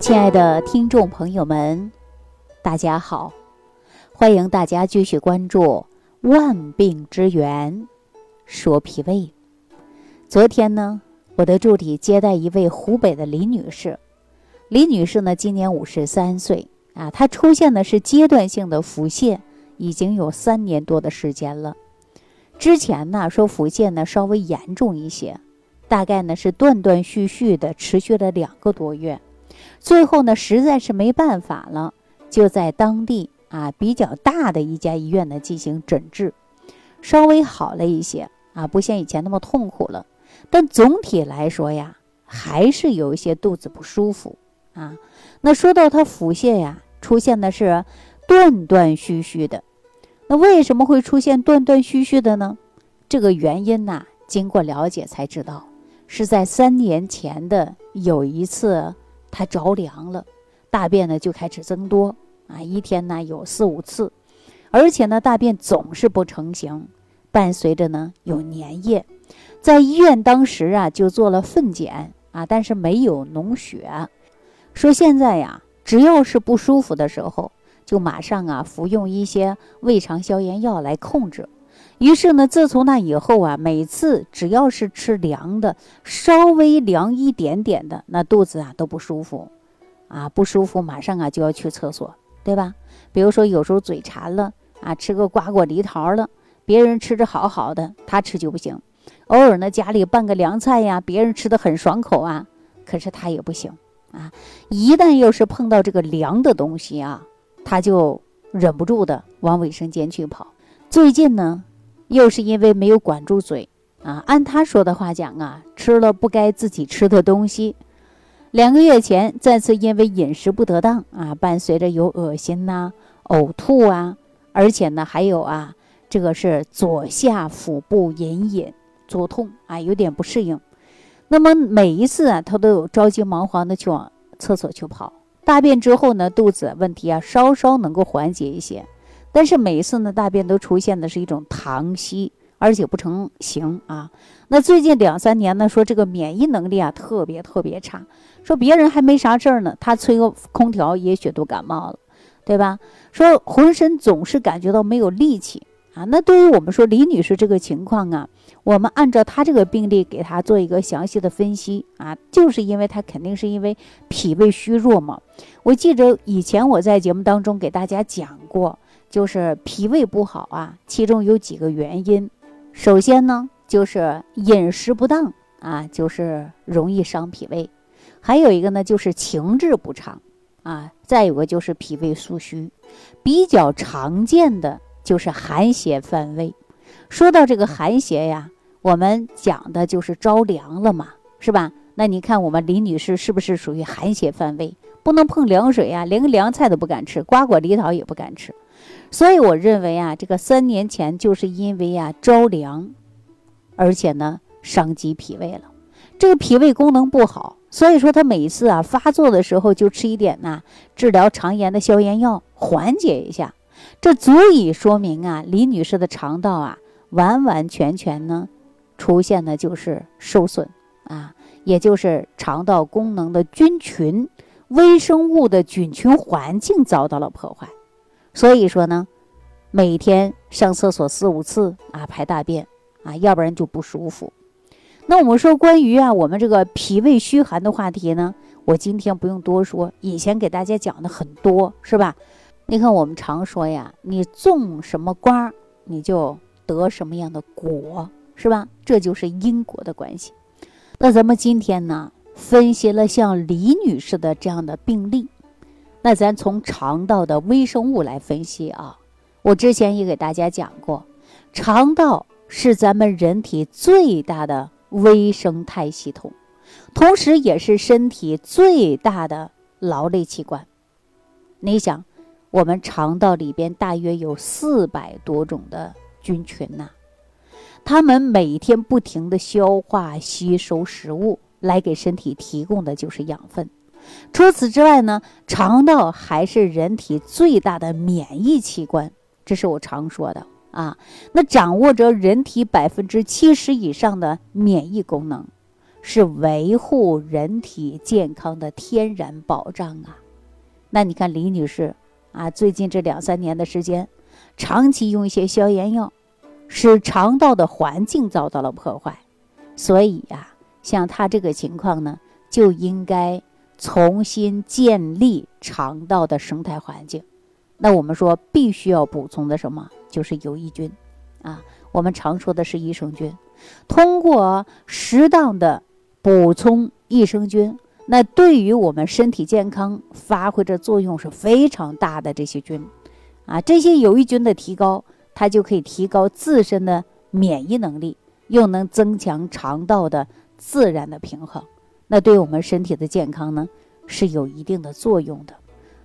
亲爱的听众朋友们，大家好，欢迎大家继续关注《万病之源说脾胃》。昨天呢，我的助理接待一位湖北的李女士，李女士呢今年五十三岁啊，她出现的是阶段性的腹泻，已经有三年多的时间了。之前呢说腹泻呢稍微严重一些，大概呢是断断续续的持续了两个多月。最后呢，实在是没办法了，就在当地啊比较大的一家医院呢进行诊治，稍微好了一些啊，不像以前那么痛苦了。但总体来说呀，还是有一些肚子不舒服啊。那说到他腹泻呀，出现的是断断续续的。那为什么会出现断断续续的呢？这个原因呢，经过了解才知道，是在三年前的有一次。他着凉了，大便呢就开始增多啊，一天呢有四五次，而且呢大便总是不成形，伴随着呢有粘液。在医院当时啊就做了粪检啊，但是没有脓血。说现在呀，只要是不舒服的时候，就马上啊服用一些胃肠消炎药来控制。于是呢，自从那以后啊，每次只要是吃凉的，稍微凉一点点的，那肚子啊都不舒服，啊不舒服，马上啊就要去厕所，对吧？比如说有时候嘴馋了啊，吃个瓜果梨桃了，别人吃着好好的，他吃就不行。偶尔呢，家里拌个凉菜呀，别人吃的很爽口啊，可是他也不行啊。一旦要是碰到这个凉的东西啊，他就忍不住的往卫生间去跑。最近呢。又是因为没有管住嘴啊！按他说的话讲啊，吃了不该自己吃的东西。两个月前再次因为饮食不得当啊，伴随着有恶心呐、呕吐啊，而且呢还有啊，这个是左下腹部隐隐作痛啊，有点不适应。那么每一次啊，他都有着急忙慌的去往厕所去跑大便之后呢，肚子问题啊稍稍能够缓解一些。但是每一次呢，大便都出现的是一种溏稀，而且不成形啊。那最近两三年呢，说这个免疫能力啊特别特别差，说别人还没啥事儿呢，他吹个空调也许都感冒了，对吧？说浑身总是感觉到没有力气啊。那对于我们说李女士这个情况啊，我们按照她这个病例给她做一个详细的分析啊，就是因为她肯定是因为脾胃虚弱嘛。我记着以前我在节目当中给大家讲过。就是脾胃不好啊，其中有几个原因。首先呢，就是饮食不当啊，就是容易伤脾胃；还有一个呢，就是情志不畅啊；再有个就是脾胃素虚。比较常见的就是寒邪犯胃。说到这个寒邪呀，我们讲的就是着凉了嘛，是吧？那你看我们李女士是不是属于寒邪犯胃？不能碰凉水呀，连个凉菜都不敢吃，瓜果梨桃也不敢吃。所以我认为啊，这个三年前就是因为啊着凉，而且呢伤及脾胃了，这个脾胃功能不好，所以说他每次啊发作的时候就吃一点呐治疗肠炎的消炎药缓解一下，这足以说明啊李女士的肠道啊完完全全呢出现的就是受损啊，也就是肠道功能的菌群、微生物的菌群环境遭到了破坏。所以说呢，每天上厕所四五次啊，排大便啊，要不然就不舒服。那我们说关于啊，我们这个脾胃虚寒的话题呢，我今天不用多说，以前给大家讲的很多，是吧？你看我们常说呀，你种什么瓜，你就得什么样的果，是吧？这就是因果的关系。那咱们今天呢，分析了像李女士的这样的病例。那咱从肠道的微生物来分析啊，我之前也给大家讲过，肠道是咱们人体最大的微生态系统，同时也是身体最大的劳累器官。你想，我们肠道里边大约有四百多种的菌群呐，它们每天不停的消化吸收食物，来给身体提供的就是养分。除此之外呢，肠道还是人体最大的免疫器官，这是我常说的啊。那掌握着人体百分之七十以上的免疫功能，是维护人体健康的天然保障啊。那你看李女士啊，最近这两三年的时间，长期用一些消炎药，使肠道的环境遭到了破坏，所以呀，像她这个情况呢，就应该重新建立肠道的生态环境。那我们说必须要补充的什么？就是有益菌，啊，我们常说的是益生菌。通过适当的补充益生菌，那对于我们身体健康发挥着作用是非常大的。这些菌，啊，这些有益菌的提高，它就可以提高自身的免疫能力，又能增强肠道的自然的平衡。那对我们身体的健康呢，是有一定的作用的。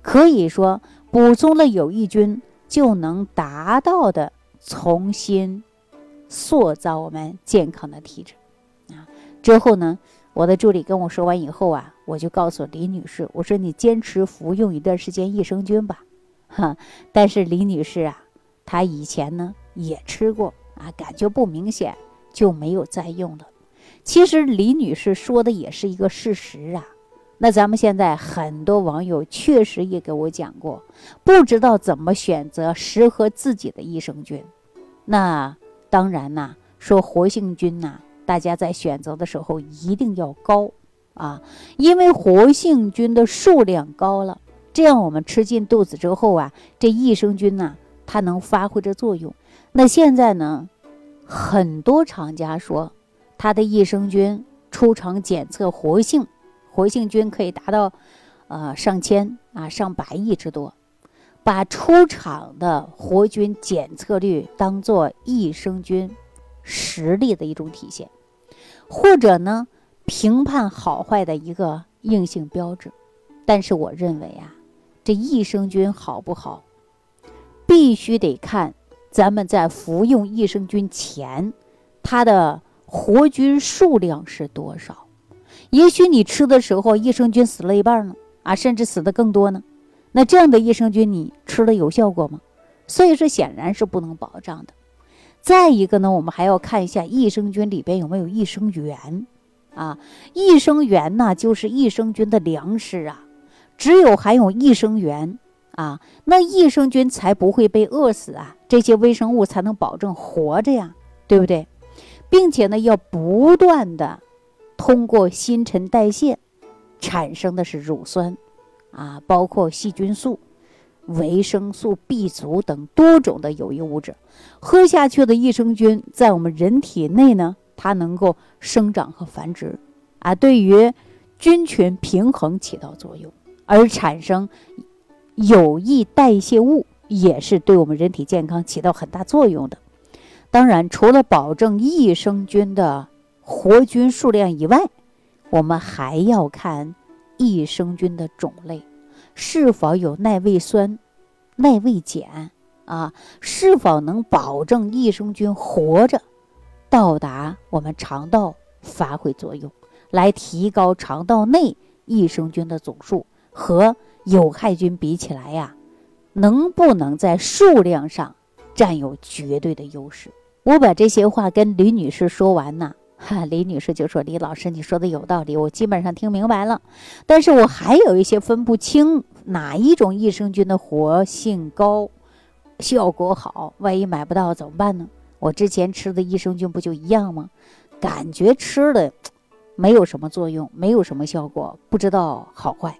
可以说，补充了有益菌，就能达到的重新。塑造我们健康的体质，啊，之后呢，我的助理跟我说完以后啊，我就告诉李女士，我说你坚持服用一段时间益生菌吧，哈。但是李女士啊，她以前呢也吃过啊，感觉不明显，就没有再用了。其实李女士说的也是一个事实啊。那咱们现在很多网友确实也给我讲过，不知道怎么选择适合自己的益生菌，那。当然呐，说活性菌呐，大家在选择的时候一定要高啊，因为活性菌的数量高了，这样我们吃进肚子之后啊，这益生菌呐，它能发挥着作用。那现在呢，很多厂家说，它的益生菌出厂检测活性，活性菌可以达到，呃上千啊上百亿之多。把出厂的活菌检测率当做益生菌实力的一种体现，或者呢评判好坏的一个硬性标志。但是我认为啊，这益生菌好不好，必须得看咱们在服用益生菌前，它的活菌数量是多少。也许你吃的时候益生菌死了一半呢，啊，甚至死的更多呢。那这样的益生菌你吃了有效果吗？所以说显然是不能保障的。再一个呢，我们还要看一下益生菌里边有没有益生元啊？益生元呢就是益生菌的粮食啊，只有含有益生元啊，那益生菌才不会被饿死啊，这些微生物才能保证活着呀，对不对？并且呢，要不断的通过新陈代谢产生的是乳酸。啊，包括细菌素、维生素 B 族等多种的有益物质，喝下去的益生菌在我们人体内呢，它能够生长和繁殖，啊，对于菌群平衡起到作用，而产生有益代谢物也是对我们人体健康起到很大作用的。当然，除了保证益生菌的活菌数量以外，我们还要看。益生菌的种类是否有耐胃酸、耐胃碱啊？是否能保证益生菌活着到达我们肠道发挥作用，来提高肠道内益生菌的总数？和有害菌比起来呀，能不能在数量上占有绝对的优势？我把这些话跟李女士说完呢。哈，李女士就说：“李老师，你说的有道理，我基本上听明白了。但是我还有一些分不清哪一种益生菌的活性高，效果好，万一买不到怎么办呢？我之前吃的益生菌不就一样吗？感觉吃了没有什么作用，没有什么效果，不知道好坏。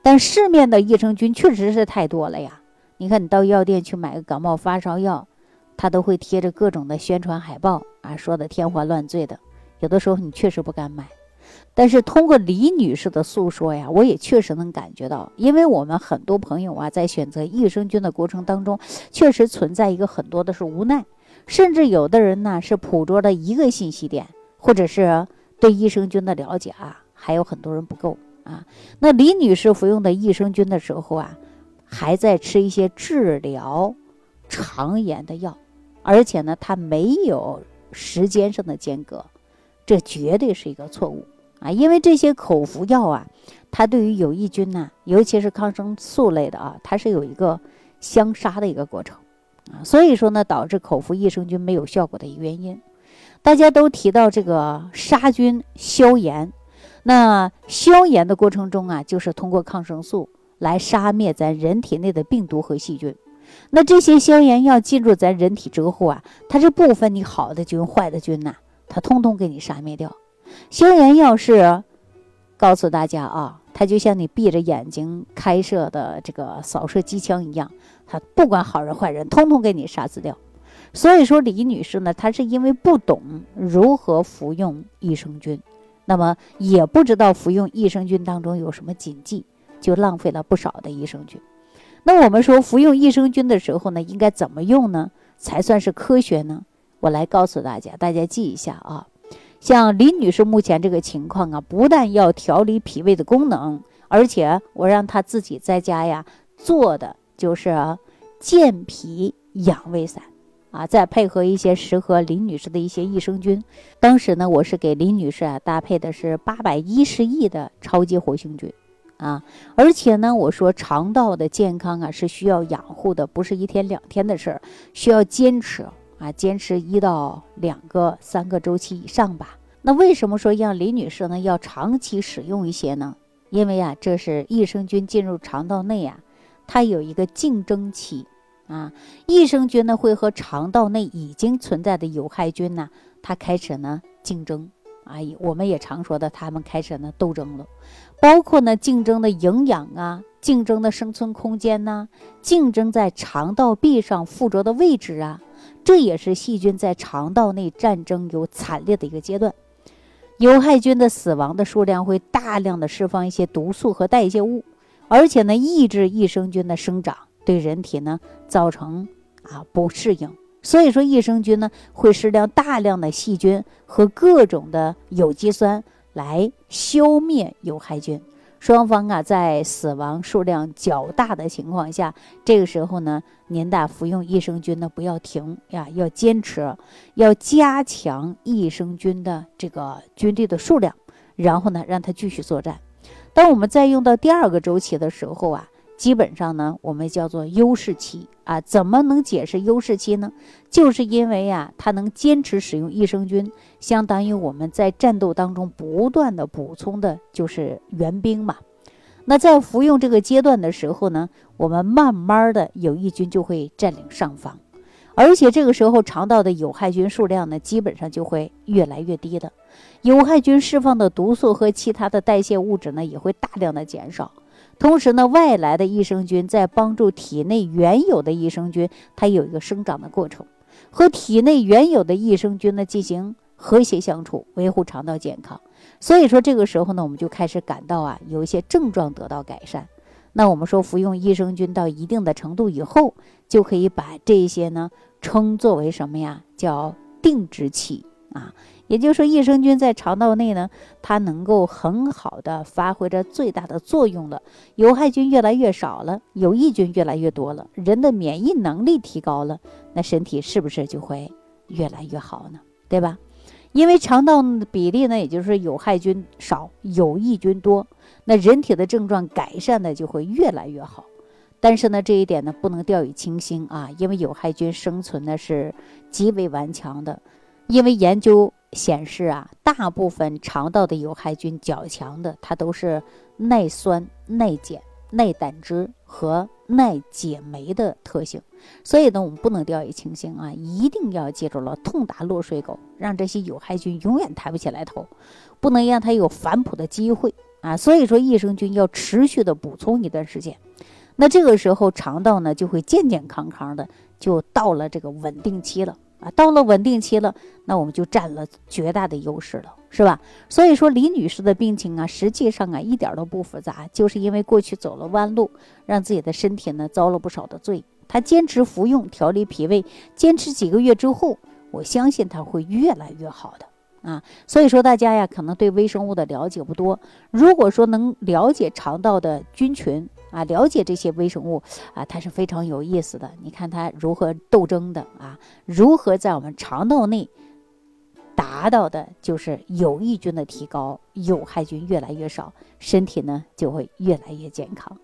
但市面的益生菌确实是太多了呀！你看，你到药店去买个感冒发烧药。”他都会贴着各种的宣传海报啊，说的天花乱坠的，有的时候你确实不敢买。但是通过李女士的诉说呀，我也确实能感觉到，因为我们很多朋友啊，在选择益生菌的过程当中，确实存在一个很多的是无奈，甚至有的人呢是捕捉了一个信息点，或者是对益生菌的了解啊，还有很多人不够啊。那李女士服用的益生菌的时候啊，还在吃一些治疗肠炎的药。而且呢，它没有时间上的间隔，这绝对是一个错误啊！因为这些口服药啊，它对于有益菌呢，尤其是抗生素类的啊，它是有一个相杀的一个过程啊，所以说呢，导致口服益生菌没有效果的一个原因。大家都提到这个杀菌消炎，那消炎的过程中啊，就是通过抗生素来杀灭咱人体内的病毒和细菌。那这些消炎药进入咱人体之后啊，它是不分你好的菌坏的菌呐，它通通给你杀灭掉。消炎药是告诉大家啊。它就像你闭着眼睛开设的这个扫射机枪一样，它不管好人坏人，通通给你杀死掉。所以说，李女士呢，她是因为不懂如何服用益生菌，那么也不知道服用益生菌当中有什么禁忌，就浪费了不少的益生菌。那我们说服用益生菌的时候呢，应该怎么用呢，才算是科学呢？我来告诉大家，大家记一下啊。像李女士目前这个情况啊，不但要调理脾胃的功能，而且我让她自己在家呀做的就是健脾养胃散啊，再配合一些适合李女士的一些益生菌。当时呢，我是给李女士啊搭配的是八百一十亿的超级活性菌啊，而且呢，我说肠道的健康啊是需要养护的，不是一天两天的事儿，需要坚持。啊，坚持一到两个、三个周期以上吧。那为什么说让李女士呢要长期使用一些呢？因为啊，这是益生菌进入肠道内啊，它有一个竞争期啊。益生菌呢会和肠道内已经存在的有害菌呢，它开始呢竞争啊。我们也常说的，它们开始呢斗争了，包括呢竞争的营养啊，竞争的生存空间呐，竞争在肠道壁上附着的位置啊。这也是细菌在肠道内战争有惨烈的一个阶段，有害菌的死亡的数量会大量的释放一些毒素和代谢物，而且呢，抑制益生菌的生长，对人体呢造成啊不适应。所以说，益生菌呢会释量大量的细菌和各种的有机酸来消灭有害菌。双方啊，在死亡数量较大的情况下，这个时候呢，您的服用益生菌呢不要停呀，要坚持，要加强益生菌的这个菌队的数量，然后呢，让它继续作战。当我们再用到第二个周期的时候啊。基本上呢，我们叫做优势期啊。怎么能解释优势期呢？就是因为呀，它能坚持使用益生菌，相当于我们在战斗当中不断的补充的就是援兵嘛。那在服用这个阶段的时候呢，我们慢慢的有益菌就会占领上方，而且这个时候肠道的有害菌数量呢，基本上就会越来越低的，有害菌释放的毒素和其他的代谢物质呢，也会大量的减少。同时呢，外来的益生菌在帮助体内原有的益生菌，它有一个生长的过程，和体内原有的益生菌呢进行和谐相处，维护肠道健康。所以说这个时候呢，我们就开始感到啊，有一些症状得到改善。那我们说服用益生菌到一定的程度以后，就可以把这些呢称作为什么呀？叫定植期啊。也就是说，益生菌在肠道内呢，它能够很好的发挥着最大的作用了。有害菌越来越少了，有益菌越来越多了，人的免疫能力提高了，那身体是不是就会越来越好呢？对吧？因为肠道的比例呢，也就是有害菌少，有益菌多，那人体的症状改善的就会越来越好。但是呢，这一点呢，不能掉以轻心啊，因为有害菌生存呢是极为顽强的，因为研究。显示啊，大部分肠道的有害菌较强的，它都是耐酸、耐碱、耐胆汁和耐解酶的特性。所以呢，我们不能掉以轻心啊，一定要记住了，痛打落水狗，让这些有害菌永远抬不起来头，不能让它有反哺的机会啊。所以说，益生菌要持续的补充一段时间，那这个时候肠道呢就会健健康康的，就到了这个稳定期了。到了稳定期了，那我们就占了绝大的优势了，是吧？所以说李女士的病情啊，实际上啊一点都不复杂，就是因为过去走了弯路，让自己的身体呢遭了不少的罪。她坚持服用调理脾胃，坚持几个月之后，我相信她会越来越好的。啊，所以说大家呀，可能对微生物的了解不多。如果说能了解肠道的菌群啊，了解这些微生物啊，它是非常有意思的。你看它如何斗争的啊，如何在我们肠道内达到的就是有益菌的提高，有害菌越来越少，身体呢就会越来越健康。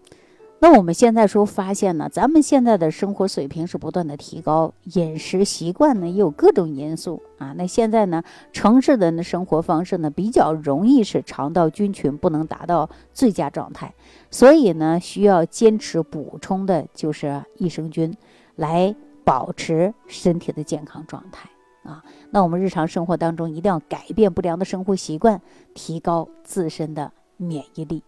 那我们现在说发现呢，咱们现在的生活水平是不断的提高，饮食习惯呢也有各种因素啊。那现在呢，城市的生活方式呢比较容易是肠道菌群不能达到最佳状态，所以呢需要坚持补充的就是益生菌，来保持身体的健康状态啊。那我们日常生活当中一定要改变不良的生活习惯，提高自身的免疫力。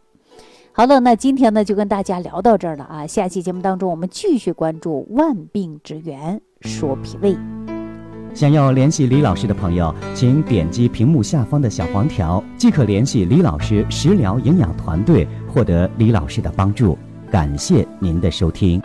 好了，那今天呢就跟大家聊到这儿了啊！下期节目当中，我们继续关注万病之源，说脾胃。想要联系李老师的朋友，请点击屏幕下方的小黄条，即可联系李老师食疗营养团队，获得李老师的帮助。感谢您的收听。